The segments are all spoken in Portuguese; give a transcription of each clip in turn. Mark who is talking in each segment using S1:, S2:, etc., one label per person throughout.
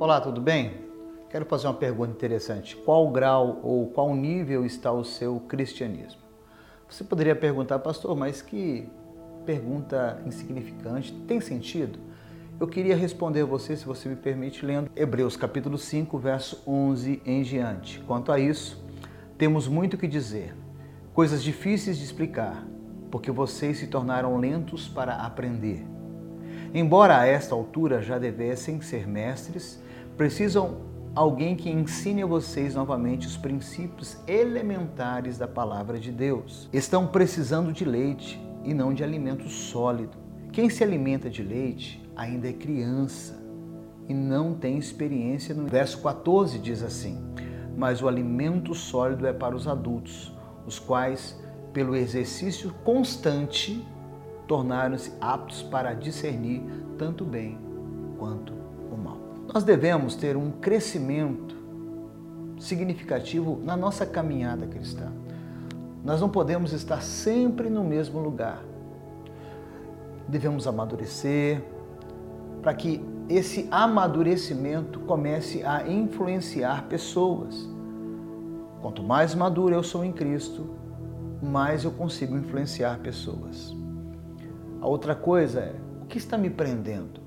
S1: Olá, tudo bem? Quero fazer uma pergunta interessante. Qual grau ou qual nível está o seu cristianismo? Você poderia perguntar, pastor, mas que pergunta insignificante, tem sentido? Eu queria responder a você, se você me permite, lendo Hebreus capítulo 5, verso 11 em diante. Quanto a isso, temos muito que dizer, coisas difíceis de explicar, porque vocês se tornaram lentos para aprender. Embora a esta altura já devessem ser mestres, precisam alguém que ensine a vocês novamente os princípios elementares da palavra de Deus. Estão precisando de leite e não de alimento sólido. Quem se alimenta de leite ainda é criança e não tem experiência. No verso 14 diz assim: Mas o alimento sólido é para os adultos, os quais, pelo exercício constante, tornaram-se aptos para discernir tanto o bem quanto o mal. Nós devemos ter um crescimento significativo na nossa caminhada cristã. Nós não podemos estar sempre no mesmo lugar. Devemos amadurecer para que esse amadurecimento comece a influenciar pessoas. Quanto mais maduro eu sou em Cristo, mais eu consigo influenciar pessoas. A outra coisa é o que está me prendendo?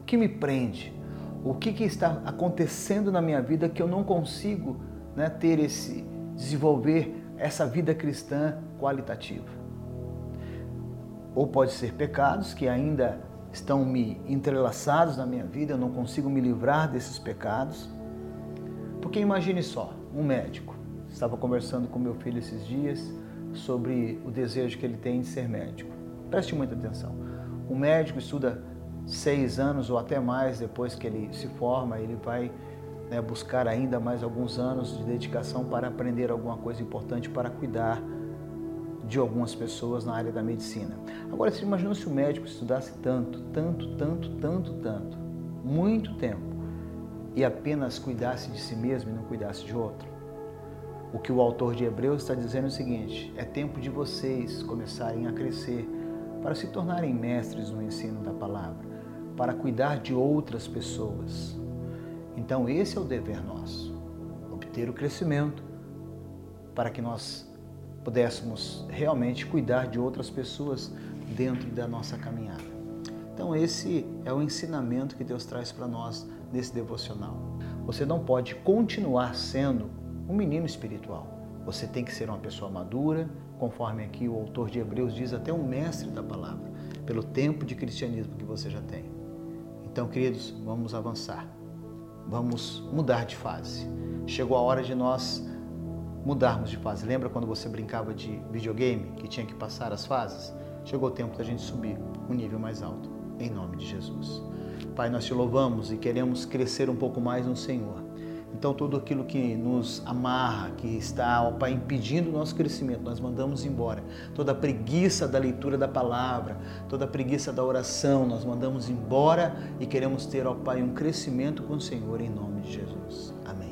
S1: O que me prende? O que, que está acontecendo na minha vida que eu não consigo né, ter esse desenvolver essa vida cristã qualitativa? Ou pode ser pecados que ainda estão me entrelaçados na minha vida, eu não consigo me livrar desses pecados. Porque imagine só, um médico. Estava conversando com meu filho esses dias sobre o desejo que ele tem de ser médico. Preste muita atenção. O médico estuda seis anos ou até mais depois que ele se forma, ele vai né, buscar ainda mais alguns anos de dedicação para aprender alguma coisa importante para cuidar de algumas pessoas na área da medicina. Agora, você imagina se o médico estudasse tanto, tanto, tanto, tanto, tanto, muito tempo, e apenas cuidasse de si mesmo e não cuidasse de outro? O que o autor de Hebreus está dizendo é o seguinte: é tempo de vocês começarem a crescer para se tornarem mestres no ensino da palavra, para cuidar de outras pessoas. Então, esse é o dever nosso: obter o crescimento para que nós pudéssemos realmente cuidar de outras pessoas dentro da nossa caminhada. Então, esse é o ensinamento que Deus traz para nós nesse devocional. Você não pode continuar sendo um menino espiritual. Você tem que ser uma pessoa madura, conforme aqui o autor de Hebreus diz, até um mestre da palavra, pelo tempo de cristianismo que você já tem. Então, queridos, vamos avançar. Vamos mudar de fase. Chegou a hora de nós mudarmos de fase. Lembra quando você brincava de videogame, que tinha que passar as fases? Chegou o tempo da gente subir um nível mais alto, em nome de Jesus. Pai, nós te louvamos e queremos crescer um pouco mais no Senhor. Então, tudo aquilo que nos amarra, que está, ó Pai, impedindo o nosso crescimento, nós mandamos embora. Toda a preguiça da leitura da palavra, toda a preguiça da oração, nós mandamos embora e queremos ter, ó Pai, um crescimento com o Senhor em nome de Jesus. Amém.